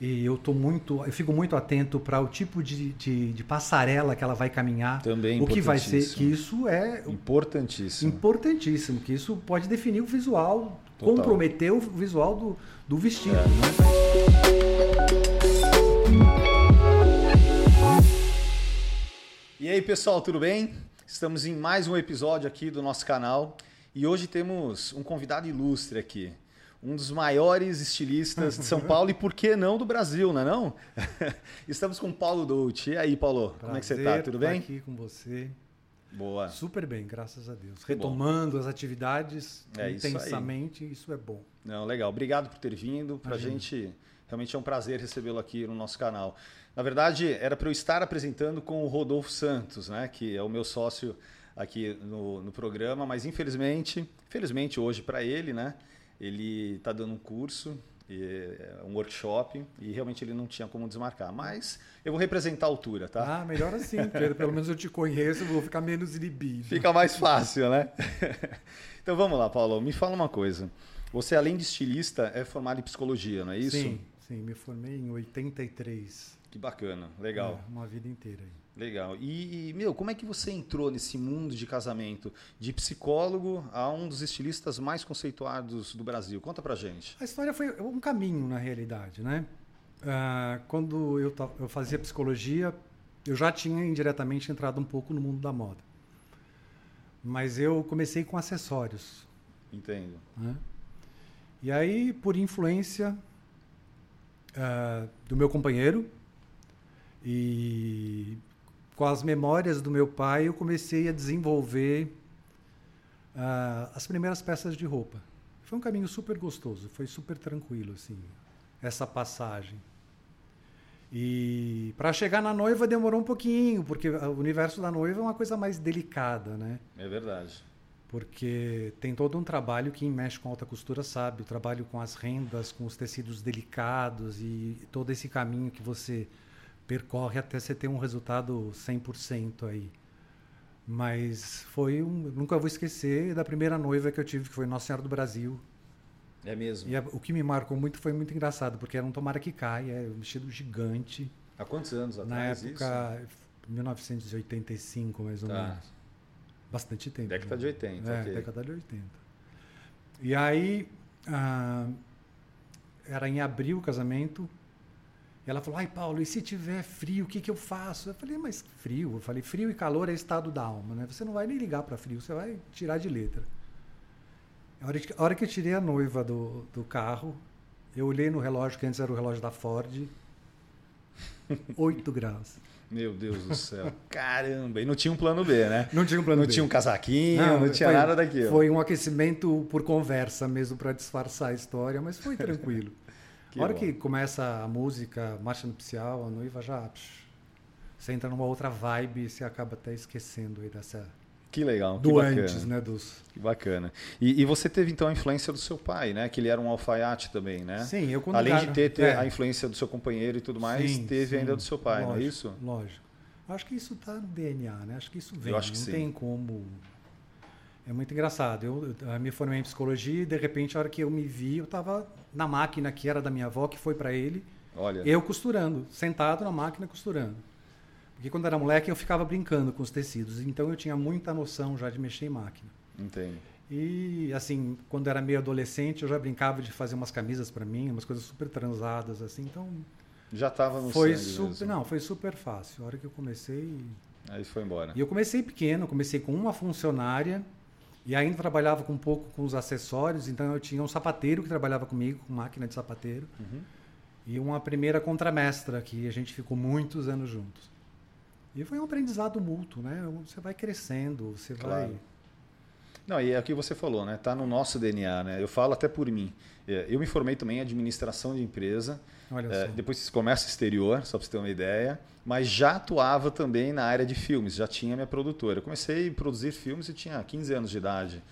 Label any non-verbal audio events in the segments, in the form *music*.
E eu tô muito, eu fico muito atento para o tipo de, de, de, passarela que ela vai caminhar. Também o que vai ser, que isso é importantíssimo. Importantíssimo, que isso pode definir o visual, Total. comprometer o visual do, do vestido. É. Né? E aí, pessoal, tudo bem? Estamos em mais um episódio aqui do nosso canal e hoje temos um convidado ilustre aqui um dos maiores estilistas de São Paulo e por que não do Brasil, não é não? *laughs* Estamos com o Paulo Dolce. E aí, Paulo, Prazer como é que você está? Tudo bem? aqui com você. Boa. Super bem, graças a Deus. Retomando bom. as atividades é intensamente, isso, isso, é bom. Não, legal. Obrigado por ter vindo. Para a gente, realmente é um prazer recebê-lo aqui no nosso canal. Na verdade, era para eu estar apresentando com o Rodolfo Santos, né, que é o meu sócio aqui no, no programa, mas infelizmente, felizmente hoje para ele, né, ele está dando um curso, é, um workshop, e realmente ele não tinha como desmarcar. Mas eu vou representar a altura, tá? Ah, melhor assim, Pedro. Pelo menos eu te conheço, vou ficar menos inibido. Fica mais fácil, né? *laughs* então vamos lá, Paulo. Me fala uma coisa. Você, além de estilista, é formado em psicologia, não é isso? Sim, sim. Me formei em 83. Que bacana, legal. É, uma vida inteira aí. Legal. E, meu, como é que você entrou nesse mundo de casamento? De psicólogo a um dos estilistas mais conceituados do Brasil. Conta pra gente. A história foi um caminho, na realidade, né? Uh, quando eu, eu fazia psicologia, eu já tinha indiretamente entrado um pouco no mundo da moda. Mas eu comecei com acessórios. Entendo. Né? E aí, por influência uh, do meu companheiro, e com as memórias do meu pai, eu comecei a desenvolver uh, as primeiras peças de roupa. Foi um caminho super gostoso, foi super tranquilo, assim, essa passagem. E para chegar na noiva demorou um pouquinho, porque o universo da noiva é uma coisa mais delicada, né? É verdade. Porque tem todo um trabalho, quem mexe com alta costura sabe, o trabalho com as rendas, com os tecidos delicados e todo esse caminho que você percorre até você ter um resultado 100% aí. Mas foi um. Nunca vou esquecer da primeira noiva que eu tive, que foi Nossa Senhora do Brasil. É mesmo. E a, o que me marcou muito foi muito engraçado, porque era um tomara que cai, é um vestido gigante. Há quantos anos atrás? Na época, isso? 1985, mais ou tá. menos. Bastante tempo. Década né? de 80. É, okay. década de 80. E aí, ah, era em abril o casamento, ela falou: Ai, Paulo, e se tiver frio, o que, que eu faço? Eu falei: Mas frio? Eu falei: Frio e calor é estado da alma, né? Você não vai nem ligar para frio, você vai tirar de letra. A hora, que, a hora que eu tirei a noiva do, do carro, eu olhei no relógio, que antes era o relógio da Ford, *laughs* 8 graus. Meu Deus do céu. *laughs* Caramba! E não tinha um plano B, né? Não tinha um plano não B. Não tinha um casaquinho, não, não tinha foi, nada daquilo. Foi um aquecimento por conversa mesmo para disfarçar a história, mas foi tranquilo. *laughs* Que a hora bom. que começa a música, marcha nupcial, a noiva já. Psh, você entra numa outra vibe e você acaba até esquecendo aí dessa. Que legal. Do que antes, né? Dos... Que bacana. E, e, você teve então a influência do seu pai, né? Que ele era um alfaiate também, né? Sim, eu quando Além de ter, ter é. a influência do seu companheiro e tudo mais, sim, teve sim. ainda do seu pai, lógico, não é isso? Lógico. Acho que isso está no DNA, né? Acho que isso vem. Eu acho que não sim. tem como é muito engraçado. Eu, eu, me formei em psicologia e, de repente, a hora que eu me vi, eu estava na máquina que era da minha avó, que foi para ele. Olha. Eu costurando, sentado na máquina costurando. Porque quando era moleque eu ficava brincando com os tecidos, então eu tinha muita noção já de mexer em máquina. Entendo. E assim, quando era meio adolescente, eu já brincava de fazer umas camisas para mim, umas coisas super transadas assim, então já estava no foi super, mesmo. não, foi super fácil. A hora que eu comecei, aí foi embora. E eu comecei pequeno, comecei com uma funcionária e ainda trabalhava com um pouco com os acessórios, então eu tinha um sapateiro que trabalhava comigo, com máquina de sapateiro, uhum. e uma primeira contramestra, que a gente ficou muitos anos juntos. E foi um aprendizado mútuo, né? Você vai crescendo, você claro. vai. Não, e é o que você falou, né? Tá no nosso DNA, né? Eu falo até por mim. É, eu me formei também em administração de empresa. Olha é, depois fiz comércio exterior, só para você ter uma ideia. Mas já atuava também na área de filmes, já tinha minha produtora. Eu comecei a produzir filmes e tinha 15 anos de idade.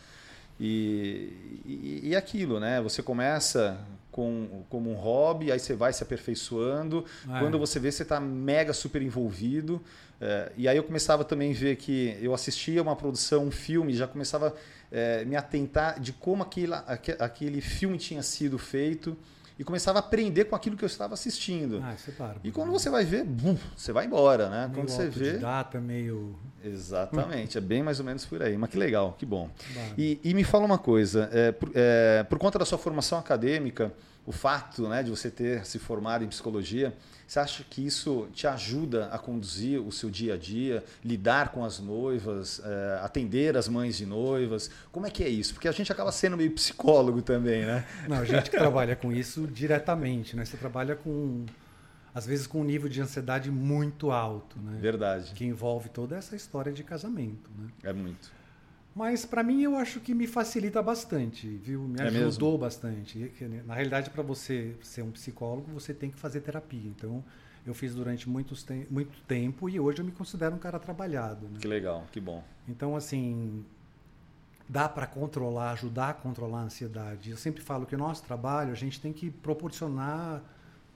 E, e, e aquilo, né? Você começa com, como um hobby, aí você vai se aperfeiçoando. É. Quando você vê, você está mega super envolvido. É, e aí eu começava também a ver que eu assistia uma produção, um filme, já começava a é, me atentar de como aquele, aquele filme tinha sido feito e começava a aprender com aquilo que eu estava assistindo. Ah, isso é bárbaro. E quando você vai ver, bum, você vai embora, né? Meio quando você vê. Data, meio. Exatamente, é bem mais ou menos por aí. Mas que legal, que bom. E, e me fala uma coisa: é, por, é, por conta da sua formação acadêmica, o fato né, de você ter se formado em psicologia, você acha que isso te ajuda a conduzir o seu dia a dia, lidar com as noivas, é, atender as mães de noivas? Como é que é isso? Porque a gente acaba sendo meio psicólogo também, né? Não, a gente que trabalha com isso diretamente, né? Você trabalha com, às vezes, com um nível de ansiedade muito alto, né? Verdade. Que envolve toda essa história de casamento, né? É muito. Mas para mim eu acho que me facilita bastante, viu? Me É ajudou mesmo? bastante. Que, Na realidade, para você ser um psicólogo, você tem que fazer terapia. Então, eu fiz durante muitos tem- muito tempo e hoje eu me considero um cara trabalhado. Né? Que legal, que bom. Então, assim, dá para controlar, ajudar a controlar a ansiedade. Eu sempre falo que o nosso trabalho, a gente tem que proporcionar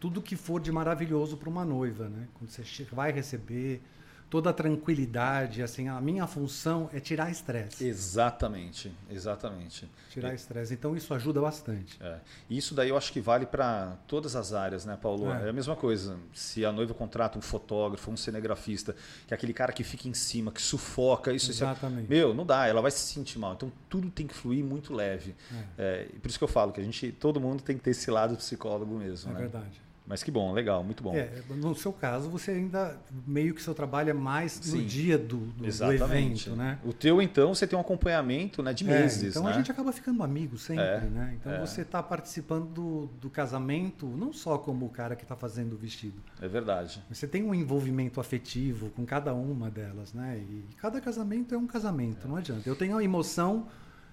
tudo que for de maravilhoso para uma noiva, né? Quando você vai receber toda a tranquilidade, assim, a minha função é tirar estresse. Exatamente, exatamente. Tirar estresse. Então isso ajuda bastante. É. Isso daí eu acho que vale para todas as áreas, né, Paulo? É. É. a mesma coisa. Se a noiva contrata um fotógrafo, um cinegrafista, que é aquele cara que fica em cima, que sufoca, isso, isso. Exatamente. Meu, não dá, ela vai se sentir mal. Então tudo tem que fluir muito leve. É, e por isso que eu falo que a gente, todo mundo tem que ter esse lado psicólogo mesmo, É né? verdade. Mas que bom, legal, muito bom. É, no seu caso, você ainda meio que seu trabalho é mais Sim. no dia do, do- do Exatamente. evento, né? O teu, então, você tem um acompanhamento né, de É, meses, então né? a gente acaba ficando amigo sempre, É, né? Então é. você está participando do, do casamento não só como o cara que está fazendo o vestido. É verdade. Você tem um envolvimento afetivo com cada uma delas, né? E cada casamento é um casamento, não adianta. Eu tenho a emoção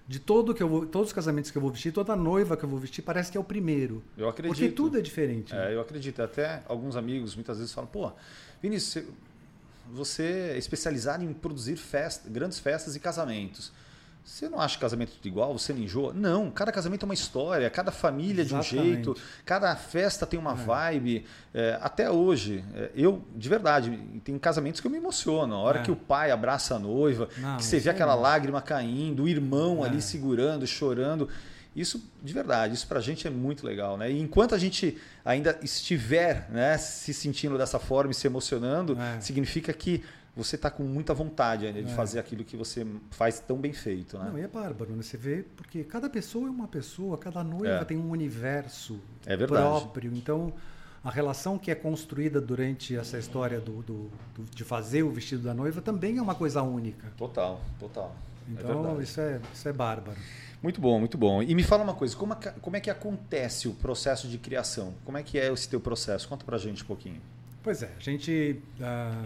de todo que eu vou, todos os casamentos que eu vou vestir, toda noiva que eu vou vestir, parece que é o primeiro. Eu acredito. Porque tudo é diferente. É, eu acredito. Até alguns amigos muitas vezes falam, pô, Vinícius, você- você é especializado em produzir festa, grandes festas e casamentos. Você não acha casamento tudo igual? Você não enjoa? Não, cada casamento é uma história, cada família é de um Exatamente. jeito, cada festa tem uma É. vibe. É, até hoje, é, eu, de verdade, tem casamentos que eu me emociono. A hora É. que o pai abraça a noiva, Não, que você vê aí aquela lágrima caindo, o irmão É. ali segurando, chorando. Isso, de verdade, isso pra gente é muito legal, né? E enquanto a gente ainda estiver né, se sentindo dessa forma e se emocionando, É. significa que você está com muita vontade ainda de É. fazer aquilo que você faz tão bem feito, né? Não, e é bárbaro, né? Você vê, porque cada pessoa é uma pessoa, cada noiva É. tem um universo É verdade. próprio. Então, a relação que é construída durante essa história do, do- do- de fazer o vestido da noiva também é uma coisa única. Total, total. é Então, isso, é, isso é bárbaro. Muito bom, muito bom. E me fala uma coisa, como é, que, como é que acontece o processo de criação? Como é que é esse teu processo? Conta pra gente um pouquinho. Pois é, a gente. ah,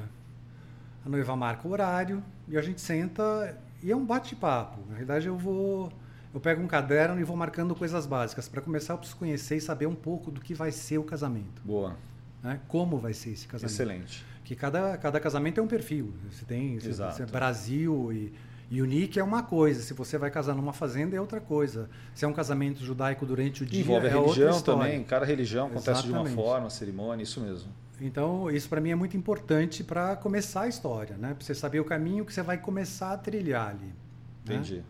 a noiva marca o horário e a gente senta e é um bate-papo. Na realidade, eu vou. Eu pego um caderno e vou marcando coisas básicas. Para começar, eu preciso conhecer e saber um pouco do que vai ser o casamento. Boa, Né? Como vai ser esse casamento. excelente. Que cada, cada casamento é um perfil. Você tem se- Exato. se é Brasil e Unique é uma coisa. Se você vai casar numa fazenda é outra coisa. Se é um casamento judaico durante o dia Envolve a é religião também, cada religião acontece de uma Exatamente. forma, cerimônia, isso mesmo. Então, isso para mim é muito importante para começar a história, né? Para você saber o caminho que você vai começar a trilhar ali. né? Entendi.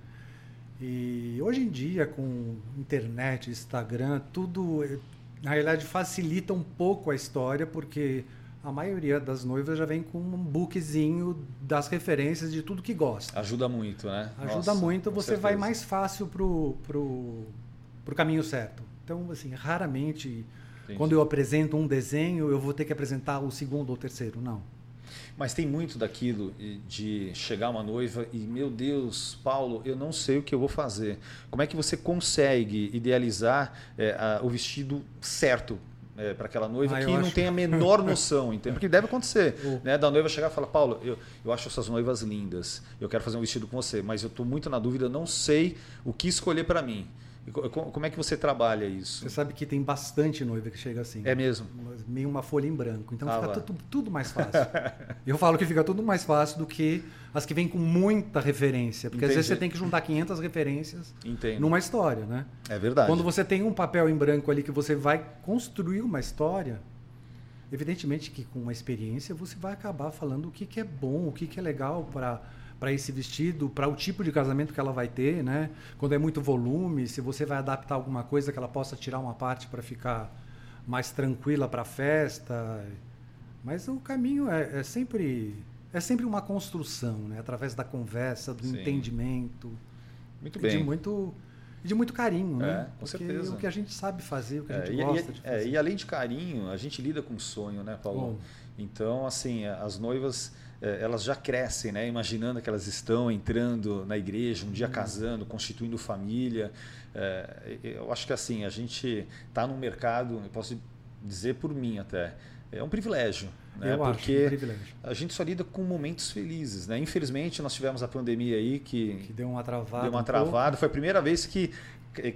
E hoje em dia, com internet, Instagram, tudo, eh, na realidade, facilita um pouco a história, porque a maioria das noivas já vem com um bookzinho das referências de tudo que gosta. Ajuda muito, né? Ajuda Nossa, muito, você vai certeza. mais fácil pro, pro, pro caminho certo. Então, assim, raramente, Entendi. quando eu apresento um desenho, eu vou ter que apresentar o segundo ou terceiro. Não. Mas tem muito daquilo de chegar uma noiva e, meu Deus, Paulo, eu não sei o que eu vou fazer. Como é que você consegue idealizar é, a- o vestido certo para aquela noiva Ah, que não acho- tem a menor noção, *laughs* entende? Porque deve acontecer, Oh. né? Da noiva chegar e falar, Paulo, eu, eu acho essas noivas lindas, eu quero fazer um vestido com você, mas eu estou muito na dúvida, não sei o que escolher para mim. Co- co- Como é que você trabalha isso? Você sabe que tem bastante noiva que chega assim. É mesmo? Meio uma folha em branco. Então Ah, fica tudo, tudo mais *laughs* fácil. Eu falo que fica tudo mais fácil do que as que vêm com muita referência. Porque às vezes Entendi. você tem que juntar 500 referências Entendo. numa história, né? É verdade. Quando você tem um papel em branco ali que você vai construir uma história, evidentemente que com uma experiência você vai acabar falando o que, que é bom, o que, que é legal para para esse vestido, para o tipo de casamento que ela vai ter, né? Quando é muito volume, se você vai adaptar alguma coisa que ela possa tirar uma parte para ficar mais tranquila para a festa. Mas o caminho é, é, sempre é sempre uma construção, né? Através da conversa, do Sim. entendimento. Muito bem. De muito de muito carinho, né? É, com Porque certeza. o que a gente sabe fazer, o que a é, gente é, gosta e, de fazer. É, e além de carinho, a gente lida com sonho, né, Paulo? Então, assim, as noivas é, elas já crescem, né? imaginando que elas estão entrando na igreja, um dia uhum. casando, constituindo família. É, eu acho que assim, a gente está num mercado, eu posso dizer por mim até, é um privilégio. Né? Eu Porque acho um privilégio. a gente só lida com momentos felizes. Né? Infelizmente, nós tivemos a pandemia aí que, que deu uma travada. Deu uma um travada. Foi a primeira vez que,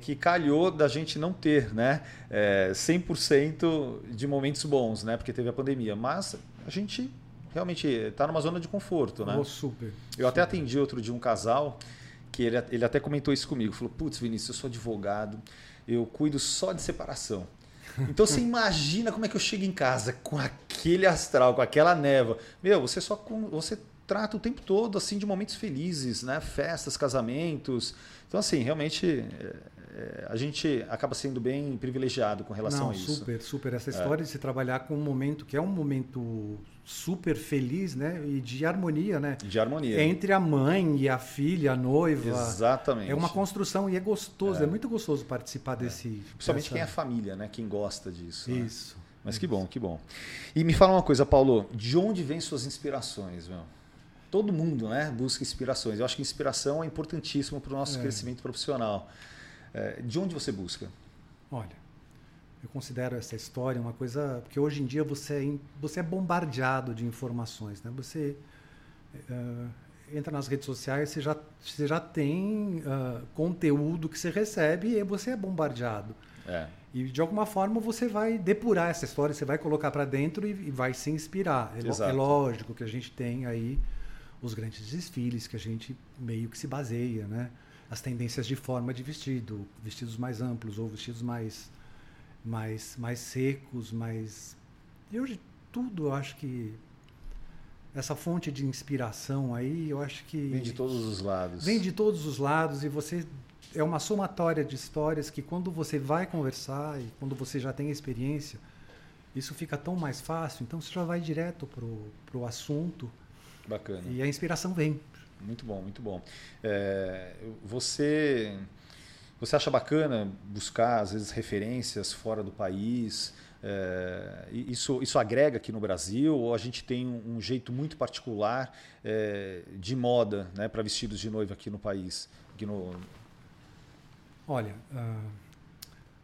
que calhou da gente não ter né? É, 100% de momentos bons, né? porque teve a pandemia. Mas a gente realmente está numa zona de conforto, né? Oh, super. Eu super. até atendi outro de um casal que ele, ele até comentou isso comigo. Falou: Putz, Vinícius, eu sou advogado, eu cuido só de separação. Então você imagina como é que eu chego em casa com aquele astral, com aquela neva. Meu, você só você trata o tempo todo assim de momentos felizes, né? Festas, casamentos. Então assim, realmente é, é, a gente acaba sendo bem privilegiado com relação Não, a isso. Super, super. Essa história é. de se trabalhar com um momento que é um momento super feliz, né? E de harmonia, né? De harmonia. Entre a mãe e a filha, a noiva. Exatamente. É uma construção e é gostoso, é, é muito gostoso participar é. desse. Principalmente dessa... quem é família, né? Quem gosta disso. Né? Isso. Né? Mas que bom, que bom. E me fala uma coisa, Paulo, de onde vêm suas inspirações, meu? Todo mundo, né, busca inspirações. Eu acho que inspiração é importantíssimo para o nosso é. crescimento profissional. É, de onde você busca? Olha, eu considero essa história uma coisa porque hoje em dia você é, você é bombardeado de informações, né? Você uh, entra nas redes sociais, você já você já tem uh, conteúdo que você recebe e você é bombardeado. É. E de alguma forma você vai depurar essa história, você vai colocar para dentro e, e, vai se inspirar. É, é, lógico que a gente tem aí os grandes desfiles que a gente meio que se baseia, né? as tendências de forma de vestido, vestidos mais amplos ou vestidos mais mais mais secos, mais e hoje tudo eu acho que essa fonte de inspiração aí, eu acho que vem de todos os lados. Vem de todos os lados e você é uma somatória de histórias que quando você vai conversar e quando você já tem experiência, isso fica tão mais fácil, então você já vai direto pro pro assunto. Bacana. E a inspiração vem. Muito bom, muito bom. É, você, você acha bacana buscar, às vezes, referências fora do país? É, isso, isso agrega aqui no Brasil ou a gente tem um, um jeito muito particular é, de moda né, para vestidos de noiva aqui no país? Aqui no... Olha, uh,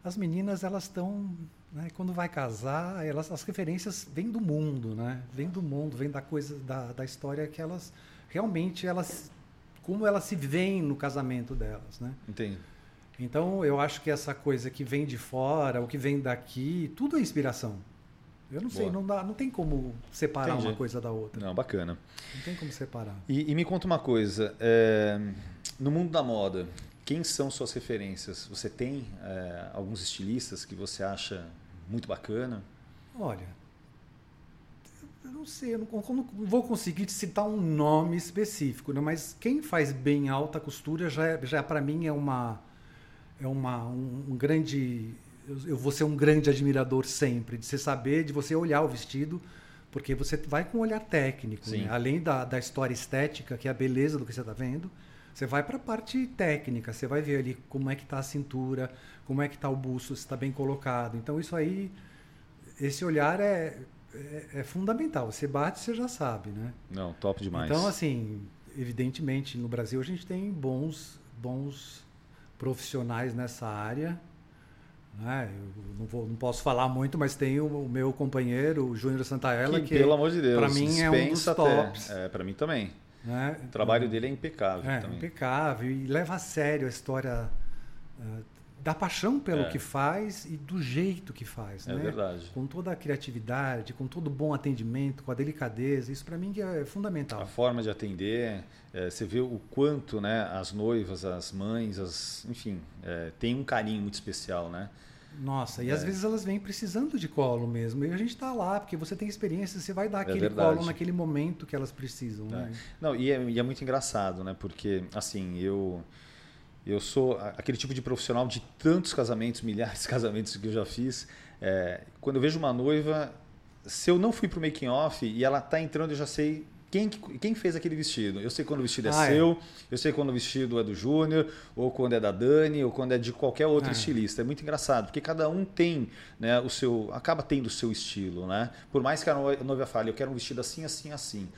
as meninas elas estão né, quando vai casar, elas, as referências vêm do mundo, né? Vêm do mundo, vêm da coisa da, da história que elas realmente elas como elas se veem no casamento delas, né? Entendi. Então eu acho que essa coisa que vem de fora, o que vem daqui, tudo é inspiração. Eu não Boa. sei, não, dá, não tem como separar Entendi. uma coisa da outra. Não, bacana. Não tem como separar. E, e me conta uma coisa, é, no mundo da moda, quem são suas referências? Você tem é, alguns estilistas que você acha muito bacana? Olha, eu não sei, eu não, não, vou conseguir te citar um nome específico, né? mas quem faz bem alta costura já, é, já para mim é uma é uma um, um grande eu, eu, vou ser um grande admirador sempre de você saber, de você olhar o vestido, porque você vai com um olhar técnico, né? além da, da história estética, que é a beleza do que você está vendo, você vai para a parte técnica, você vai ver ali como é que está a cintura, como é que está o busto, se está bem colocado. Então isso aí, esse olhar é é, é, fundamental. Você bate, você já sabe, né? Não, top demais. Então, assim, evidentemente, no Brasil a gente tem bons, bons profissionais nessa área. Né? Eu não, vou, não posso falar muito, mas tem o, o meu companheiro, o Júnior Santaella, que, que pelo amor de Deus, para mim é um dos tops. É, para mim também. Né? O trabalho dele é impecável. É, também. impecável e leva a sério a história uh, da paixão pelo é. que faz e do jeito que faz. É né? verdade. Com toda a criatividade, com todo o bom atendimento, com a delicadeza. Isso para mim é fundamental. A forma de atender, é, você vê o quanto né, as noivas, as mães, as, enfim, é, tem um carinho muito especial, né? Nossa, e É. às vezes elas vêm precisando de colo mesmo. E a gente está lá, porque você tem experiência, você vai dar aquele verdade. colo naquele momento que elas precisam. Né? Não, e é, e é muito engraçado, né? Porque, assim, eu eu sou aquele tipo de profissional de tantos casamentos, *laughs* milhares de casamentos que eu já fiz. é, quando eu vejo uma noiva, se eu não fui pro making off e ela tá entrando, eu já sei quem, que- quem fez aquele vestido. Eu sei quando o vestido é Ah, é. seu, eu sei quando o vestido é do Júnior, ou quando é da Dani, ou quando é de qualquer outro Ah. estilista. É muito engraçado, porque cada um tem, né, o seu, acaba tendo o seu estilo, né? Por mais que a noiva fale, eu quero um vestido assim, assim, assim.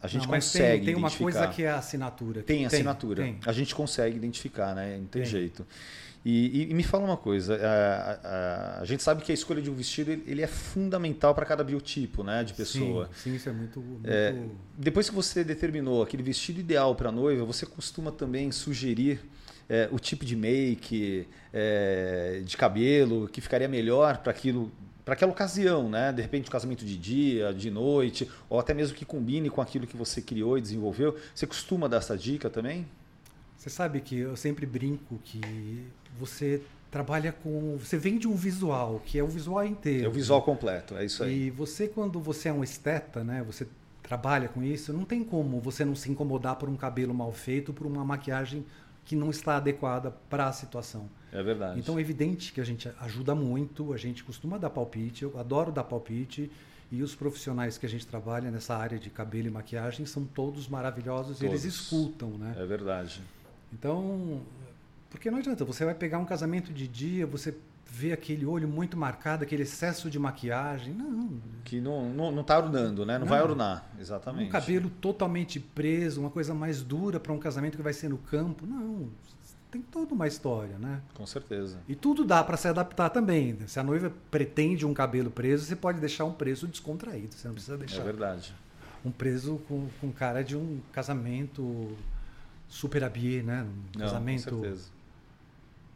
A gente Não, consegue tem, tem uma identificar. coisa que é a assinatura. Tem assinatura. tem. A gente consegue identificar, né? Não tem, Tem. jeito. E, e- e me fala uma coisa, a, a- a gente sabe que a escolha de um vestido ele ele é fundamental para cada biotipo, né, de pessoa. Sim, sim, isso é muito. muito... Depois que você determinou aquele vestido ideal para a noiva, você costuma também sugerir é, o tipo de make, é, de cabelo que ficaria melhor para aquilo, para aquela ocasião, né? De repente um casamento de dia, de noite, ou até mesmo que combine com aquilo que você criou e desenvolveu. Você costuma dar essa dica também? Você sabe que eu sempre brinco que você trabalha com. Você vende um visual, que é o visual inteiro. É o visual completo, é isso aí. E você, quando você é um esteta, né? Você trabalha com isso, não tem como você não se incomodar por um cabelo mal feito, por uma maquiagem que não está adequada para a situação. É verdade. Então é evidente que a gente ajuda muito, a gente costuma dar palpite, eu adoro dar palpite. E os profissionais que a gente trabalha nessa área de cabelo e maquiagem são todos maravilhosos e eles Todos. escutam, né? É verdade. Então, porque não adianta, você vai pegar um casamento de dia, você vê aquele olho muito marcado, aquele excesso de maquiagem. Não, Que não, não, não tá ornando, né? Não, Não. vai ornar, exatamente. um cabelo totalmente preso, uma coisa mais dura para um casamento que vai ser no campo. Não, tem toda uma história, né? Com certeza. E tudo dá para se adaptar também. Se a noiva pretende um cabelo preso, você pode deixar um preso descontraído. Você não precisa É deixar verdade. um preso com, com cara de um casamento super habillé, né? Um Não, casamento, com certeza.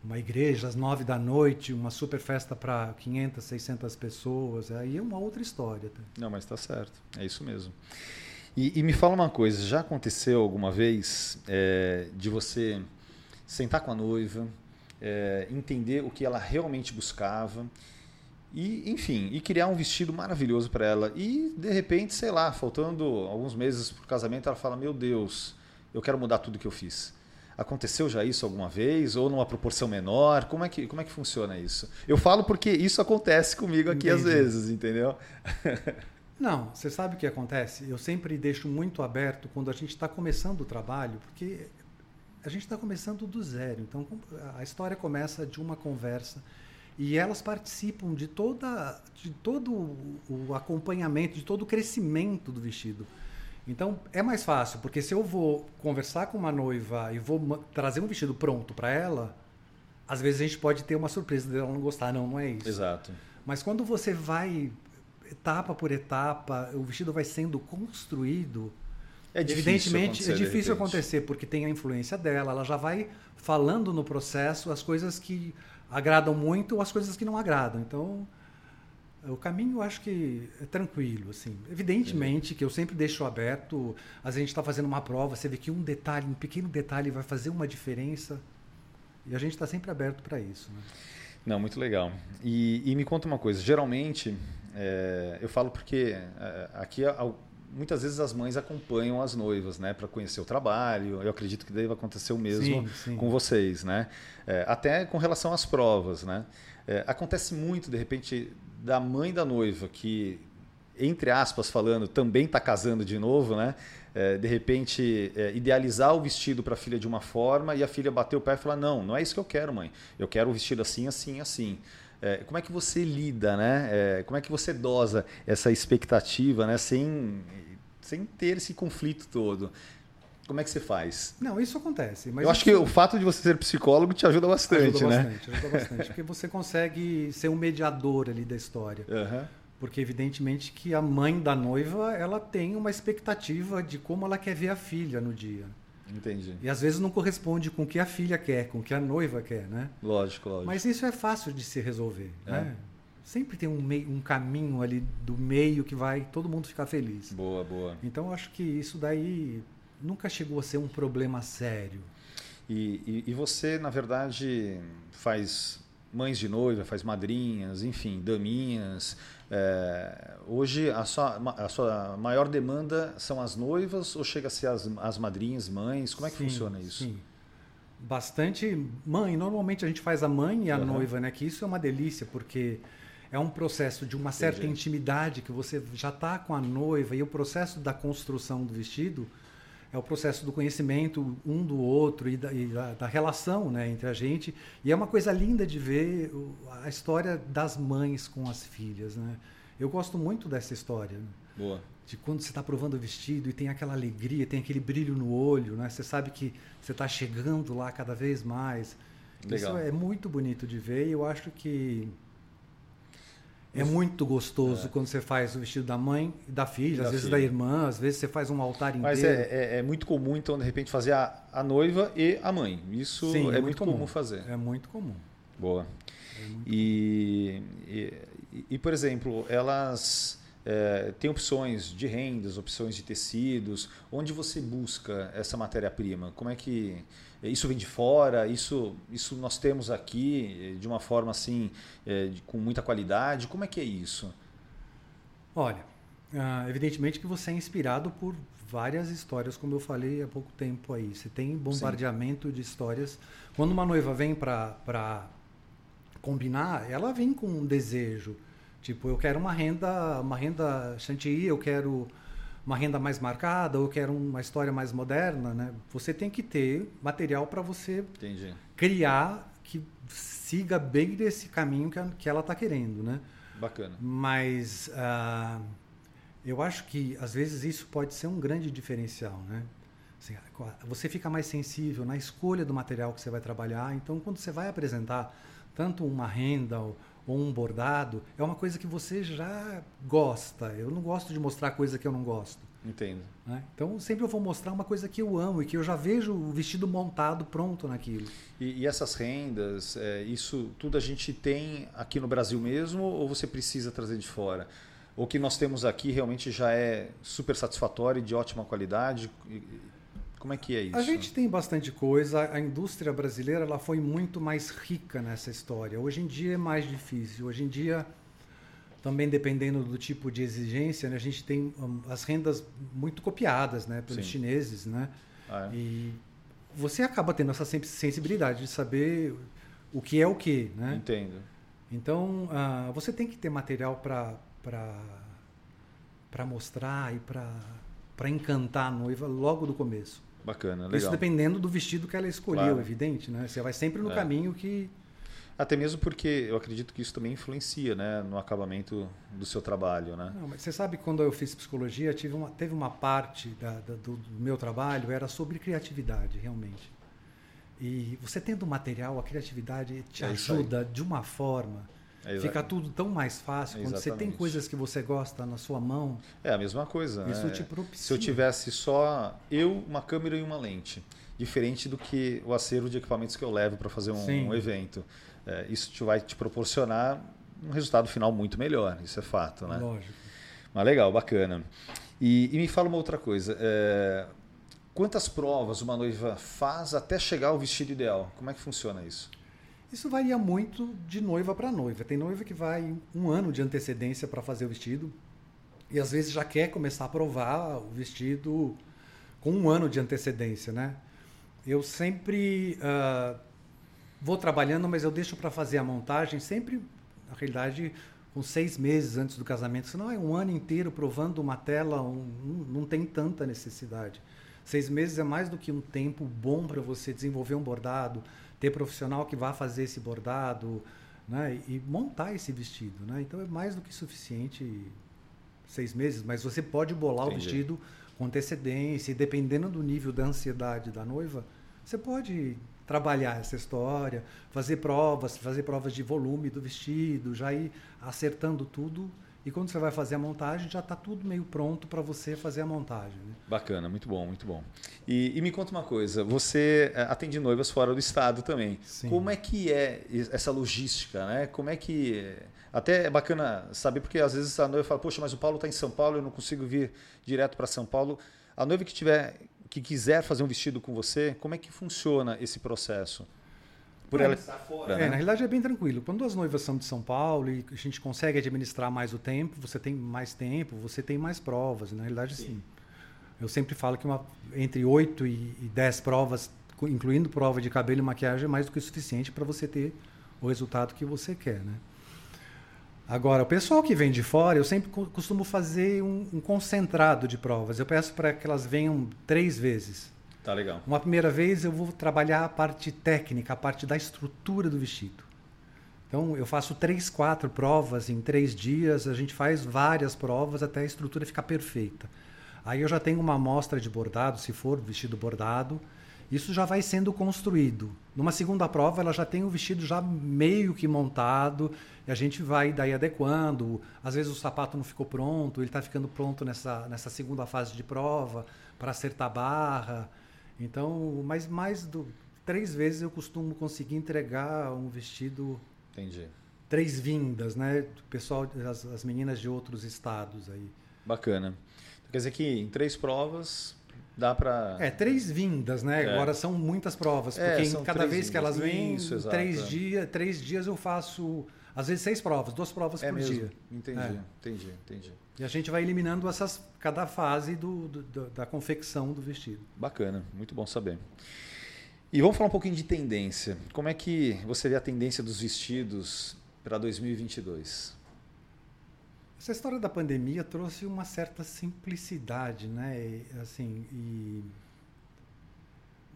Uma igreja às nove da noite, uma super festa para 500, 600 pessoas. Aí é uma outra história. tá? Não, mas tá certo. É isso mesmo. E, e me fala uma coisa, já aconteceu alguma vez é, de você sentar com a noiva, é, entender o que ela realmente buscava e, enfim, e criar um vestido maravilhoso para ela e de repente, sei lá, faltando alguns meses pro casamento, ela fala: "Meu Deus, eu quero mudar tudo que eu fiz". Aconteceu já isso alguma vez ou numa proporção menor? Como é que como é que funciona isso? Eu falo porque isso acontece comigo aqui às Entendi. vezes, entendeu? *laughs* Não, você sabe o que acontece? Eu sempre deixo muito aberto quando a gente está começando o trabalho, porque a gente está começando do zero. Então a história começa de uma conversa e elas participam de toda de todo o acompanhamento, de todo o crescimento do vestido. Então é mais fácil, porque se eu vou conversar com uma noiva e vou trazer um vestido pronto para ela, às vezes a gente pode ter uma surpresa dela não gostar, não, não é isso. Exato. Mas quando você vai etapa por etapa, o vestido vai sendo construído. É difícil Evidentemente, é difícil acontecer, porque tem a influência dela, ela já vai falando no processo as coisas que agradam muito ou as coisas que não agradam. Então, o caminho eu acho que é tranquilo. Assim. Evidentemente que eu sempre deixo aberto, às vezes a gente está fazendo uma prova, você vê que um detalhe, um pequeno detalhe vai fazer uma diferença. E a gente está sempre aberto para isso. Né? Não, muito legal. E, e me conta uma coisa. Geralmente, é, eu falo porque é, aqui al- muitas vezes as mães acompanham as noivas, né, para conhecer o trabalho. Eu acredito que deva acontecer o mesmo Sim, sim. com vocês, né? É, até com relação às provas, né? É, acontece muito, de repente, da mãe da noiva que, entre aspas falando, também está casando de novo, né? É, de repente, é, idealizar o vestido para a filha de uma forma e a filha bater o pé e falar: Não, não é isso que eu quero, mãe. Eu quero o vestido assim, assim, assim. É, como é que você lida, né? É, como é que você dosa essa expectativa, né? Sem, sem ter esse conflito todo. Como é que você faz? Não, isso acontece. Mas eu acho isso- que o fato de você ser psicólogo te ajuda bastante, ajuda né? bastante, ajuda bastante, porque você consegue ser um mediador ali da história. Aham. Porque evidentemente que a mãe da noiva, ela tem uma expectativa de como ela quer ver a filha no dia. Entendi. E às vezes não corresponde com o que a filha quer, com o que a noiva quer, né? Lógico, lógico. Mas isso é fácil de se resolver, É. né? Sempre tem um, meio, um caminho ali do meio que vai todo mundo ficar feliz. Boa, boa. Então eu acho que isso daí nunca chegou a ser um problema sério. E, e, e você, na verdade, faz mães de noiva, faz madrinhas, enfim, daminhas. É, hoje a sua, a sua maior demanda são as noivas ou chega a ser as, as madrinhas, mães? Como é que sim, funciona isso? Sim. Bastante mãe. Normalmente a gente faz a mãe e a uhum. noiva, né? Que isso é uma delícia, porque é um processo de uma certa Entendi. intimidade que você já está com a noiva e o processo da construção do vestido é o processo do conhecimento um do outro e da, e da, da relação né, entre a gente. E é uma coisa linda de ver a história das mães com as filhas. Né? Eu gosto muito dessa história. Boa. De quando você está provando o vestido e tem aquela alegria, tem aquele brilho no olho, né? Você sabe que você está chegando lá cada vez mais. Legal. Isso é muito bonito de ver e eu acho que é muito gostoso é. quando você faz o vestido da mãe e da filha, da às vezes filha. da irmã, às vezes você faz um altar inteiro. Mas é, é, é, muito comum, então, de repente, fazer a, a noiva e a mãe. Isso Sim, é, muito, muito comum. comum. fazer. É muito comum. Boa. Muito e, e, e, por exemplo, elas é, têm opções de rendas, opções de tecidos. Onde você busca essa matéria-prima? Como é que isso vem de fora, isso, isso nós temos aqui eh, de uma forma assim, é, com muita qualidade. Como é que é isso? Olha, uh, evidentemente que você é inspirado por várias histórias, como eu falei há pouco tempo aí. Você tem bombardeamento Sim. de histórias. Quando uma noiva vem para combinar, ela vem com um desejo. Tipo, eu quero uma renda, uma renda chantilly, eu quero uma renda mais marcada ou quer uma história mais moderna, né? Você tem que ter material para você Entendi. criar que siga bem desse caminho que, a, que ela está querendo, né? Bacana. Mas uh, eu acho que às vezes isso pode ser um grande diferencial, né? Assim, você fica mais sensível na escolha do material que você vai trabalhar. Então, quando você vai apresentar tanto uma renda ou, ou um bordado, é uma coisa que você já gosta. Eu não gosto de mostrar coisa que eu não gosto. Entendo. Né? Então, sempre eu vou mostrar uma coisa que eu amo e que eu já vejo o vestido montado pronto naquilo. E, e essas rendas, é, isso tudo a gente tem aqui no Brasil mesmo ou você precisa trazer de fora? O que nós temos aqui realmente já é super satisfatório e de ótima qualidade? Como é que é isso? A gente tem bastante coisa. A indústria brasileira ela foi muito mais rica nessa história. Hoje em dia é mais difícil. Hoje em dia, também dependendo do tipo de exigência, né, a gente tem um, as rendas muito copiadas né, pelos Sim. chineses. Né? Ah, é. E você acaba tendo essa sensibilidade de saber o que é o que. Né? Entendo. Então, uh, você tem que ter material para mostrar e para encantar a noiva logo do começo. Bacana, legal. Isso dependendo do vestido que ela escolheu, claro. evidente, né? Você vai sempre no é. caminho que até mesmo porque eu acredito que isso também influencia né, no acabamento do seu trabalho. Né? Não, você sabe que quando eu fiz psicologia, tive uma, teve uma parte da, da, do, do, meu trabalho era sobre criatividade, realmente. E você tendo material, a criatividade te é ajuda de uma forma é Fica tudo tão mais fácil quando você tem coisas que você gosta na sua mão. É a mesma coisa. Isso né? te propicia. Se eu tivesse só eu, uma câmera e uma lente, diferente do que o acervo de equipamentos que eu levo para fazer um, um evento, é, isso te vai te proporcionar um resultado final muito melhor. Isso é fato, né? Lógico. Mas legal, bacana. E, e me fala uma outra coisa. É, quantas provas uma noiva faz até chegar ao vestido ideal? Como é que funciona isso? Isso varia muito de noiva para noiva. Tem noiva que vai um ano de antecedência para fazer o vestido e às vezes já quer começar a provar o vestido com um ano de antecedência, né? Eu sempre uh, vou trabalhando, mas eu deixo para fazer a montagem sempre, na realidade, com seis meses antes do casamento. Senão é um ano inteiro provando uma tela, um, não tem tanta necessidade. Seis meses é mais do que um tempo bom para você desenvolver um bordado, ter profissional que vá fazer esse bordado, né? E montar esse vestido, né? Então é mais do que suficiente seis meses, mas você pode bolar Entendi. o vestido com antecedência, e dependendo do nível da ansiedade da noiva, você pode trabalhar essa história, fazer provas, fazer provas de volume do vestido, já ir acertando tudo e quando você vai fazer a montagem, já está tudo meio pronto para você fazer a montagem. Né? Bacana, muito bom, muito bom. E, e, me conta uma coisa, você eh, atende noivas fora do estado também. Sim. Como é que é essa logística? Né? Como é que... Até é bacana saber, porque às vezes a noiva fala, poxa, mas o Paulo está em São Paulo, eu não consigo vir direto para São Paulo. A noiva que tiver, que quiser fazer um vestido com você, como é que funciona esse processo? Por É, ela estar fora, É, né? na realidade é bem tranquilo. Quando as noivas são de São Paulo e a gente consegue administrar mais o tempo, você tem mais tempo, você tem mais provas. Na realidade, sim. Eu sempre falo que uma, entre 8 e e 10 provas, incluindo prova de cabelo e maquiagem, é mais do que o suficiente para você ter o resultado que você quer, né? Agora, o pessoal que vem de fora, eu sempre co- costumo fazer um, um concentrado de provas. Eu peço para que elas venham três vezes. Tá legal. Uma primeira vez eu vou trabalhar a parte técnica, a parte da estrutura do vestido. Então eu faço três, quatro provas em três dias, a gente faz várias provas até a estrutura ficar perfeita. Aí eu já tenho uma amostra de bordado, se for vestido bordado, isso já vai sendo construído. Numa segunda prova ela já tem o vestido já meio que montado, e a gente vai daí adequando. Às vezes o sapato não ficou pronto, ele está ficando pronto nessa, nessa segunda fase de prova para acertar a barra. Então, mas mais do três vezes eu costumo conseguir entregar um vestido Entendi. três vindas, né? O pessoal, as, as meninas de outros estados aí. Bacana. Quer dizer que em três provas dá para. É, três vindas, né? É. Agora são muitas provas, É, porque em cada vez que vindas. elas vêm, Isso, três, é. dia, três dias eu faço, às vezes, seis provas, duas provas É por mesmo. dia. Entendi, É. entendi, entendi. E a gente vai eliminando essas, cada fase do, do- da confecção do vestido. Bacana, muito bom saber. E vamos falar um pouquinho de tendência. Como é que você vê a tendência dos vestidos para 2022? Essa história da pandemia trouxe uma certa simplicidade, né? Assim, e...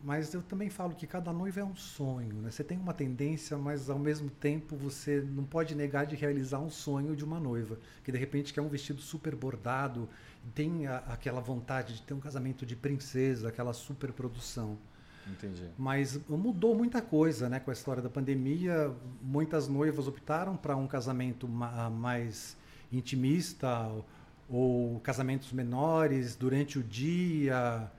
Mas eu também falo que cada noiva é um sonho, né? Você tem uma tendência, mas ao mesmo tempo você não pode negar de realizar um sonho de uma noiva, que de repente quer um vestido super bordado, tem a- aquela vontade de ter um casamento de princesa, aquela super produção. Entendi. Mas mudou muita coisa, né? Com a história da pandemia, muitas noivas optaram para um casamento ma- mais intimista ou casamentos menores durante o dia.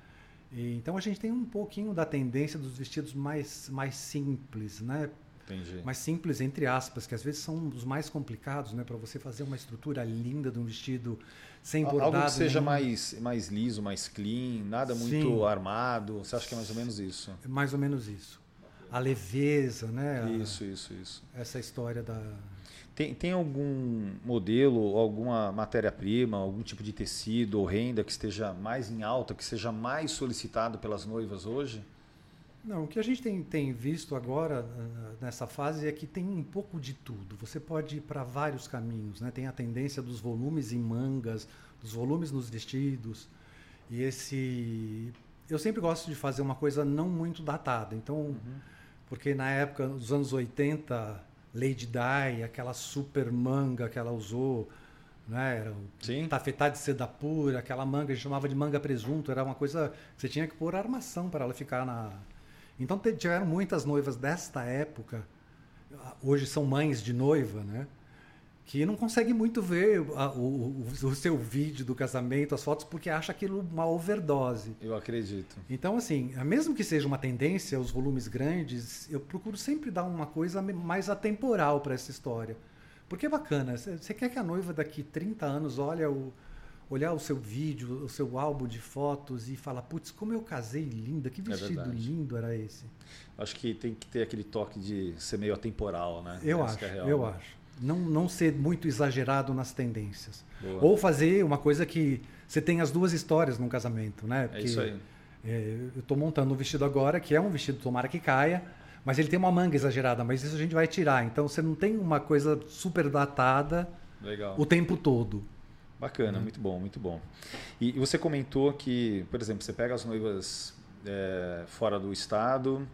E, então a gente tem um pouquinho da tendência dos vestidos mais, mais simples, né? Entendi. Mais simples entre aspas, que às vezes são os mais complicados, né? Para você fazer uma estrutura linda de um vestido sem bordado. Algo que seja nenhum. mais, mais liso, mais clean, nada muito Sim. armado. Você acha que é mais ou menos isso? É mais ou menos isso. A leveza, né? A- Isso, isso, isso. essa história da Tem, tem algum modelo, alguma matéria-prima, algum tipo de tecido ou renda que esteja mais em alta, que seja mais solicitado pelas noivas hoje? não o que a gente tem, tem visto agora nessa fase é que tem um pouco de tudo. Você pode ir para vários caminhos né? Tem a tendência dos volumes em mangas dos volumes nos vestidos. E esse eu sempre gosto de fazer uma coisa não muito datada. Então porque na época dos anos 80 Lady Di aquela super manga que ela usou né era Sim. tafetá de seda pura, aquela manga, a gente chamava de manga presunto, era uma coisa que você tinha que pôr armação para ela ficar na. Então te- tiveram muitas noivas desta época, hoje são mães de noiva, né? Que não conseguem muito ver a- o, o- o seu vídeo do casamento, as fotos, porque acha aquilo uma overdose. Eu acredito. Então, assim, mesmo que seja uma tendência, os volumes grandes, eu procuro sempre dar uma coisa mais atemporal para essa história. Porque é bacana. Você quer que a noiva daqui 30 anos olha o, olhar o seu vídeo, o seu álbum de fotos e fala, putz, como eu casei linda, que vestido verdade. lindo era esse. Acho que tem que ter aquele toque de ser meio atemporal, né? Eu Essa acho, é eu acho. Não, não ser muito exagerado nas tendências. Boa. Ou fazer uma coisa que você tem as duas histórias num casamento, né? É isso aí. É, eu estou montando um vestido agora, que é um vestido tomara que caia, mas ele tem uma manga exagerada, mas isso a gente vai tirar. Então você não tem uma coisa super datada Legal. o tempo todo. Bacana, muito bom, muito bom. E, e você comentou que, por exemplo, você pega as noivas é, fora do estado,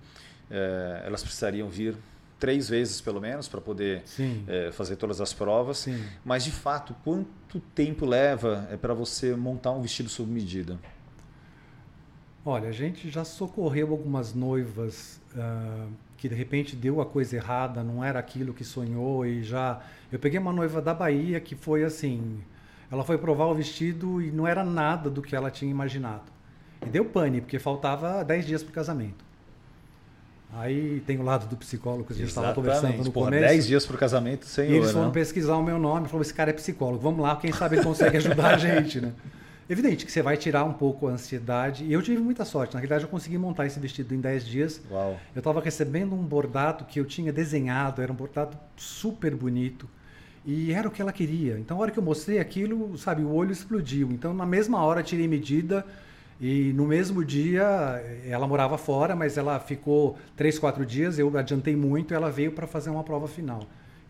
é, elas precisariam vir três vezes pelo menos para poder é, fazer todas as provas. Sim. Mas de fato, quanto tempo leva é, para você montar um vestido sob medida? Olha, a gente já socorreu algumas noivas ah, que de repente deu a coisa errada, não era aquilo que sonhou e já. Eu peguei uma noiva da Bahia que foi assim. Ela foi provar o vestido e não era nada do que ela tinha imaginado. E deu pane, porque faltava 10 dias para o casamento. Aí tem o lado do psicólogo que a gente estava conversando no Porra, começo. 10 dias para o casamento, E senhor. eles foram né? pesquisar o meu nome, falou: esse cara é psicólogo, vamos lá, quem sabe ele consegue ajudar a gente, né? *laughs* Evidente que você vai tirar um pouco a ansiedade. E eu tive muita sorte. Na realidade, eu consegui montar esse vestido em 10 dias. Uau. Eu estava recebendo um bordado que eu tinha desenhado, era um bordado super bonito. E era o que ela queria. Então, a hora que eu mostrei aquilo, sabe, o olho explodiu. Então, na mesma hora, tirei medida. E no mesmo dia, ela morava fora, mas ela ficou três, quatro dias. Eu adiantei muito. Ela veio para fazer uma prova final.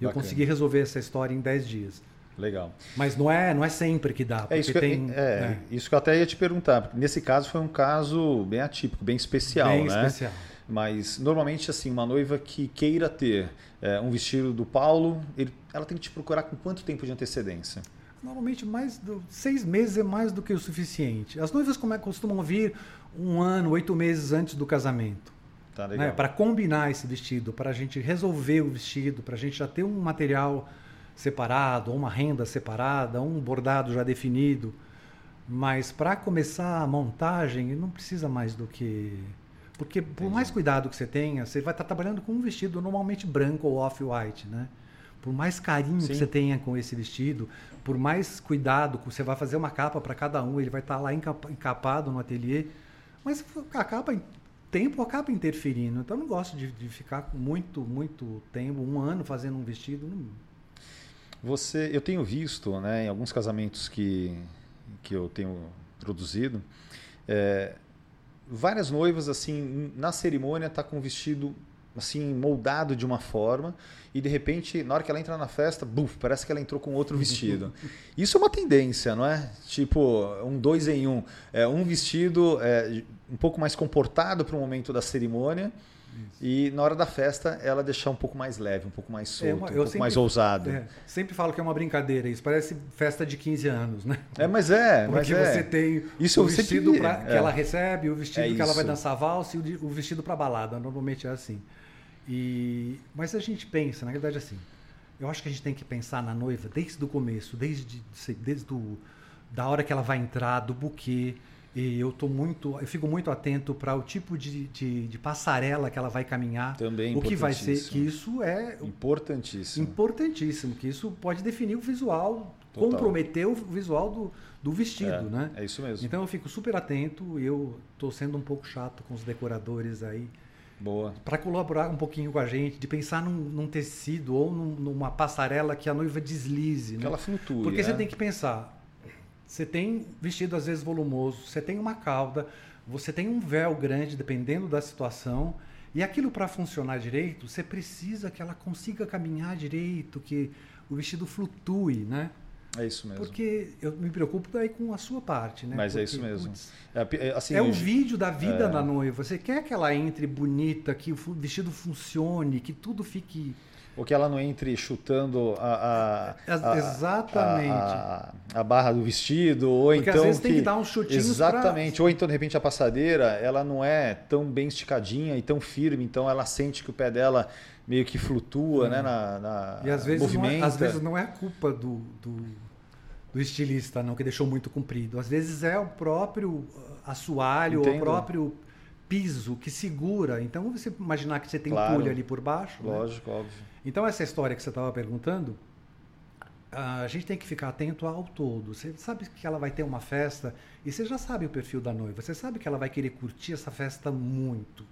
E eu consegui resolver essa história em 10 dias. Legal. Mas não é, não é sempre que dá. É isso que, tem, eu, é, é, isso que eu até ia te perguntar. Nesse caso foi um caso bem atípico, bem especial, bem né? especial. Mas normalmente assim, uma noiva que queira ter é, um vestido do Paulo, ele, ela tem que te procurar com quanto tempo de antecedência? Normalmente mais do, seis meses é mais do que o suficiente. As noivas como é, costumam vir um ano, oito meses antes do casamento. Tá né? Para combinar esse vestido, para a gente resolver o vestido, para a gente já ter um material separado, ou uma renda separada, um bordado já definido. Mas para começar a montagem, não precisa mais do que. Porque por mais cuidado que você tenha, você vai estar trabalhando com um vestido normalmente branco ou off-white, né? Por mais carinho Sim. que você tenha com esse vestido, por mais cuidado, você vai fazer uma capa para cada um, ele vai estar lá encapado no ateliê. Mas a capa, tempo acaba interferindo. Então eu não gosto de, de ficar muito, muito tempo, um ano fazendo um vestido. Você, eu tenho visto, né, em alguns casamentos que, que eu tenho produzido, é, várias noivas assim na cerimônia tá com o vestido assim moldado de uma forma e de repente na hora que ela entra na festa, buf, parece que ela entrou com outro vestido. *laughs* Isso é uma tendência, não é? Tipo um dois em um, é um vestido é, um pouco mais comportado para o momento da cerimônia e na hora da festa, ela deixar um pouco mais leve, um pouco mais solto, é uma, um pouco sempre, mais ousado. É, sempre falo que é uma brincadeira, isso parece festa de 15 anos, né? É, mas é. *laughs* Porque mas você é. tem isso o vestido pra, que é. ela recebe, o vestido é que ela vai dançar valsa e o, o vestido para balada. Normalmente é assim. E, mas a gente pensa, na verdade, assim. Eu acho que a gente tem que pensar na noiva desde o começo, desde, desde da hora que ela vai entrar, do buquê e eu tô muito, eu fico muito atento para o tipo de, de, de, passarela que ela vai caminhar. Também o que vai ser, que isso é importantíssimo. Importantíssimo, que isso pode definir o visual, Total. comprometer o visual do, do vestido, é, né? É isso mesmo. Então eu fico super atento, eu tô sendo um pouco chato com os decoradores aí. Boa. Para colaborar um pouquinho com a gente, de pensar num, num tecido ou num, numa passarela que a noiva deslize. Que né? ela flutue. Porque é? você tem que pensar, você tem vestido às vezes volumoso, você tem uma cauda, você tem um véu grande, dependendo da situação. E aquilo para funcionar direito, você precisa que ela consiga caminhar direito, que o vestido flutue, né? É isso mesmo. Porque eu me preocupo daí com a sua parte, né? Mas Porque, é isso mesmo. Putz, é, assim, é o vídeo da vida é... da noiva. Você quer que ela entre bonita, que o vestido funcione, que tudo fique ou que ela não entre chutando a, a, a exatamente. a, a, barra do vestido ou Porque então às vezes que, tem que dar uns chutinhos exatamente. Pra... ou então de repente a passadeira ela não é tão bem esticadinha e tão firme então ela sente que o pé dela meio que flutua né na, na e às vezes movimenta. não é, às vezes não é culpa do, do, do estilista não que deixou muito comprido. Às vezes é o próprio assoalho ou o próprio piso que segura então você imaginar que você tem claro. pulha ali por baixo lógico né? óbvio então, essa história que você estava perguntando, a gente tem que ficar atento ao todo. Você sabe que ela vai ter uma festa e você já sabe o perfil da noiva. Você sabe que ela vai querer curtir essa festa muito.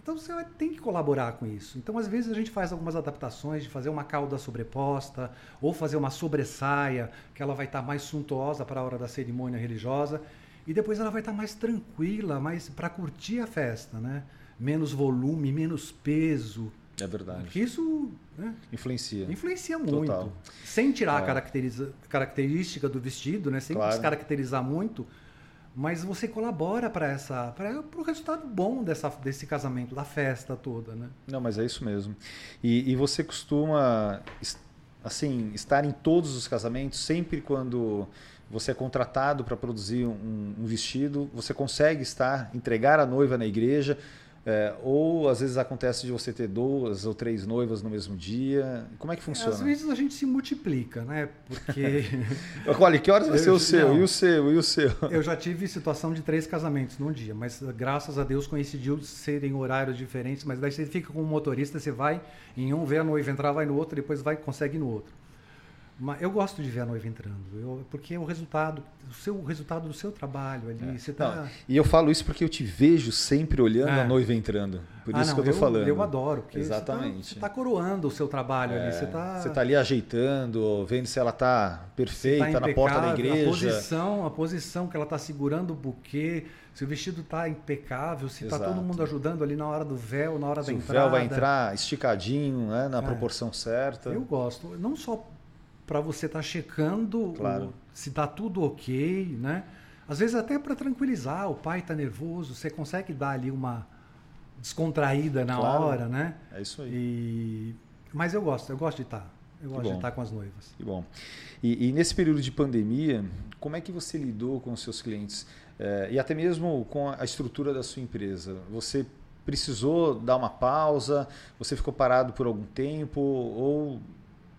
Então você tem que colaborar com isso. Então, às vezes, a gente faz algumas adaptações de fazer uma cauda sobreposta ou fazer uma sobressaia, que ela vai estar mais suntuosa para a hora da cerimônia religiosa. E depois ela vai estar mais tranquila, mais para curtir a festa, né? Menos volume, menos peso. É verdade. Porque isso né, influencia. Influencia muito. Total. Sem tirar é. a caracteriza, característica do vestido, né? sem claro. descaracterizar muito, mas você colabora para essa para o resultado bom dessa, desse casamento, da festa toda. Né? Não, mas é isso mesmo. E, e você costuma assim estar em todos os casamentos, sempre quando você é contratado para produzir um, um vestido, você consegue estar, entregar a noiva na igreja, é, ou às vezes acontece de você ter duas ou três noivas no mesmo dia. Como é que funciona? Às vezes a gente se multiplica, né? Porque. *laughs* Olha, que horas vai ser o seu? Não, e o seu? E o seu? Eu já tive situação de três casamentos num dia, mas graças a Deus coincidiu serem horários diferentes. Mas daí você fica com um motorista, você vai em um, vê a noiva entrar, vai no outro, depois vai consegue no outro. Mas eu gosto de ver a noiva entrando, eu, porque é o resultado, o seu o resultado do seu trabalho ali. É. Você tá... Não, e eu falo isso porque eu te vejo sempre olhando é. a noiva entrando. Por ah, isso não, que eu tô falando. Eu adoro, porque Exatamente. você está tá coroando o seu trabalho é. ali. Você está tá ali ajeitando, vendo se ela está perfeita tá na porta da igreja. A posição, a posição que ela está segurando o buquê, se o vestido está impecável, se está todo mundo ajudando ali na hora do véu, na hora se da entrada. O véu vai entrar esticadinho, né, na é. proporção certa. Eu gosto. Não só para você estar tá checando claro. o, se está tudo ok, né? Às vezes até para tranquilizar, o pai está nervoso, você consegue dar ali uma descontraída na claro. hora, né? É isso aí. E... Mas eu gosto, eu gosto de estar. Tá, eu gosto de estar tá com as noivas. Que bom. E, e, nesse período de pandemia, como é que você lidou com os seus clientes? É, e até mesmo com a estrutura da sua empresa? Você precisou dar uma pausa? Você ficou parado por algum tempo? Ou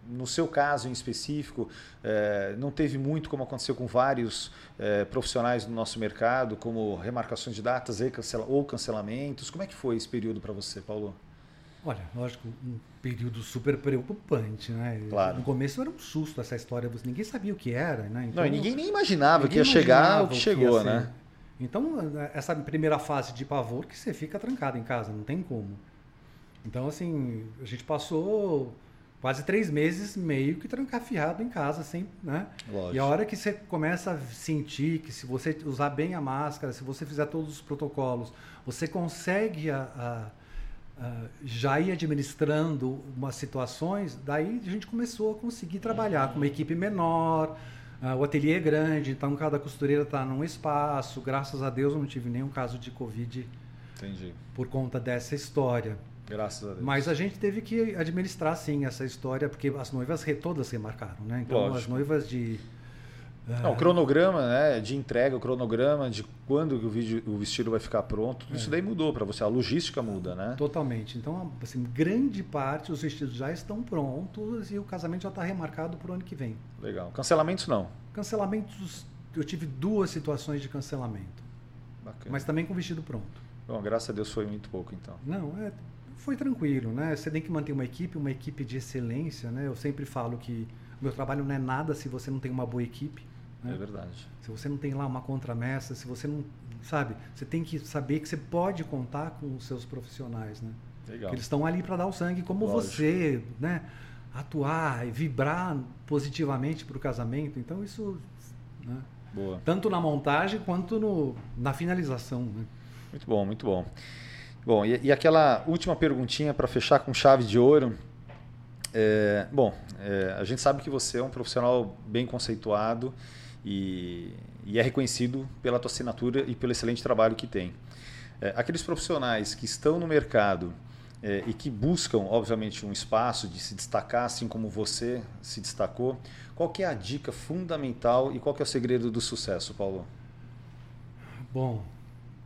no seu caso em específico, é, não teve muito como aconteceu com vários é, profissionais do nosso mercado, como remarcações de datas ou cancelamentos. Como é que foi esse período para você, Paulo? Olha, lógico, um período super preocupante, né? Claro. No começo era um susto essa história, ninguém sabia o que era, né? Então, não, ninguém nem imaginava ninguém que ia chegar o que chegou, né? Então, essa primeira fase de pavor que você fica trancado em casa, não tem como. Então, assim, a gente passou quase três meses meio que trancafiado em casa, sem, né? Lógico. E a hora que você começa a sentir que se você usar bem a máscara, se você fizer todos os protocolos, você consegue a, a, a, já ir administrando umas situações, daí a gente começou a conseguir trabalhar com uma equipe menor, uh, o ateliê é grande, então cada costureira está num espaço, graças a Deus eu não tive nenhum caso de Covid Entendi. por conta dessa história. Graças a Deus. Mas a gente teve que administrar, sim, essa história, porque as noivas todas remarcaram, né? Então, Lógico. as noivas de... Não, o cronograma né, de entrega, o cronograma de quando o, vídeo, o vestido vai ficar pronto, é. isso daí mudou para você, a logística muda, né? Totalmente. Então, assim, grande parte os vestidos já estão prontos e o casamento já está remarcado para o ano que vem. Legal. Cancelamentos não? Cancelamentos, eu tive duas situações de cancelamento. Bacana. Mas também com vestido pronto. Bom, graças a Deus foi muito pouco então. Não, é, foi tranquilo, né? Você tem que manter uma equipe, uma equipe de excelência, né? Eu sempre falo que o meu trabalho não é nada se você não tem uma boa equipe. Né? É verdade. Se você não tem lá uma contramessa, se você não, sabe, você tem que saber que você pode contar com os seus profissionais, né? Legal. Que eles estão ali para dar o sangue, como Lógico. você, né? Atuar e vibrar positivamente para o casamento. Então isso, né? Boa. Tanto na montagem quanto no, na finalização. Né? Muito bom, muito bom. Bom, e, e aquela última perguntinha para fechar com chave de ouro. É, bom, é, a gente sabe que você é um profissional bem conceituado e, e é reconhecido pela tua assinatura e pelo excelente trabalho que tem. É, aqueles profissionais que estão no mercado é, e que buscam, obviamente, um espaço de se destacar, assim como você se destacou, qual que é a dica fundamental e qual que é o segredo do sucesso, Paulo? Bom,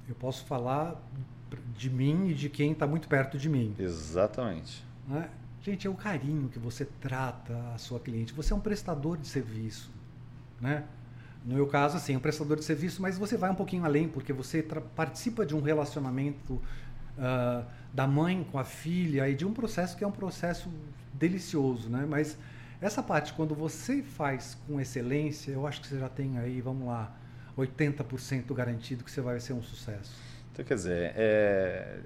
eu posso falar de mim e de quem está muito perto de mim. Exatamente. Né? Gente, é o carinho que você trata a sua cliente. Você é um prestador de serviço, né? No meu caso, assim, um prestador de serviço, mas você vai um pouquinho além, porque você participa de um relacionamento uh, da mãe com a filha e de um processo que é um processo delicioso, né? Mas essa parte, quando você faz com excelência, eu acho que você já tem aí, vamos lá, 80% garantido que você vai ser um sucesso. Então, quer dizer, é,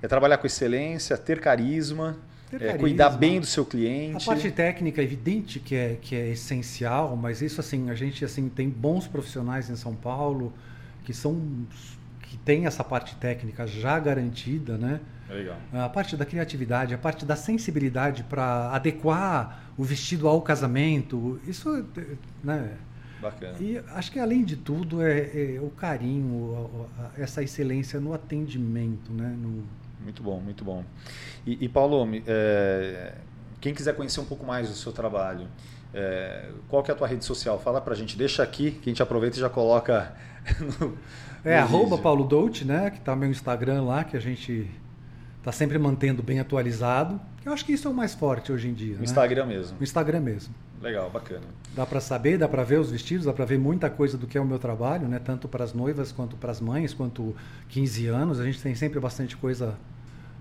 é trabalhar com excelência, ter carisma, ter é, carisma, cuidar bem do seu cliente. A parte técnica é evidente que é, que é essencial, mas isso assim, a gente assim tem bons profissionais em São Paulo que são que tem essa parte técnica já garantida, né? Legal. A parte da criatividade, a parte da sensibilidade para adequar o vestido ao casamento, isso, né? Bacana. E acho que além de tudo é, é o carinho, a, a, essa excelência no atendimento, né? No... Muito bom, muito bom. E, e Paulo, é, quem quiser conhecer um pouco mais do seu trabalho, é, qual que é a tua rede social? Fala pra gente, deixa aqui, que a gente aproveita e já coloca *laughs* no, É, no arroba Paulo Dolce, né? Que tá meu Instagram lá, que a gente tá sempre mantendo bem atualizado. Eu acho que isso é o mais forte hoje em dia. No né? Instagram mesmo. No Instagram mesmo. Legal, bacana. Dá para saber, dá para ver os vestidos, dá para ver muita coisa do que é o meu trabalho, né? Tanto para as noivas quanto para as mães, quanto 15 anos. A gente tem sempre bastante coisa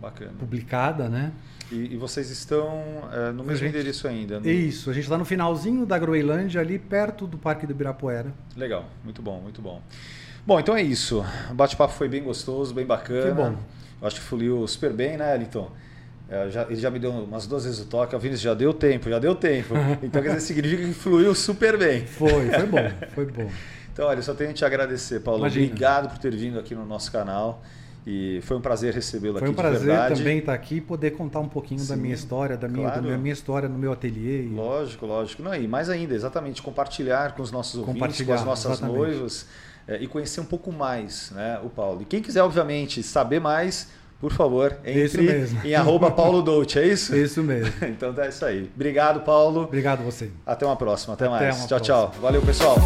bacana. publicada, né? E, e vocês estão é, no mesmo gente- endereço ainda? no- Isso, a gente está no finalzinho da Groenlândia, ali perto do Parque do Ibirapuera. Legal, muito bom, muito bom. Bom, então é isso. O bate-papo foi bem gostoso, bem bacana. Que bom. Eu acho que fluiu super bem, né, Eliton? É, já- ele já me deu umas duas vezes o toque. O Vinícius já deu tempo, já deu tempo. *laughs* Então quer dizer, significa que fluiu super bem. Foi, foi bom, *laughs* foi bom. Então, olha, só tenho que te agradecer, Paulo. Imagina. Obrigado por ter vindo aqui no nosso canal. E foi um prazer recebê-lo aqui Foi um prazer também estar aqui e poder contar um pouquinho da Sim, minha história, da minha, claro. da minha história no meu ateliê. Lógico, lógico. Não, e mais ainda, exatamente, compartilhar com os nossos ouvintes, com as nossas exatamente. noivas e conhecer um pouco mais né, o Paulo. E quem quiser, obviamente, saber mais, por favor, entre em arroba *laughs* Paulo Dolce, é isso? Isso mesmo. *laughs* então é isso aí. Obrigado, Paulo. Obrigado você. Até uma próxima. Até, Até mais. tchau, tchau. Valeu, pessoal.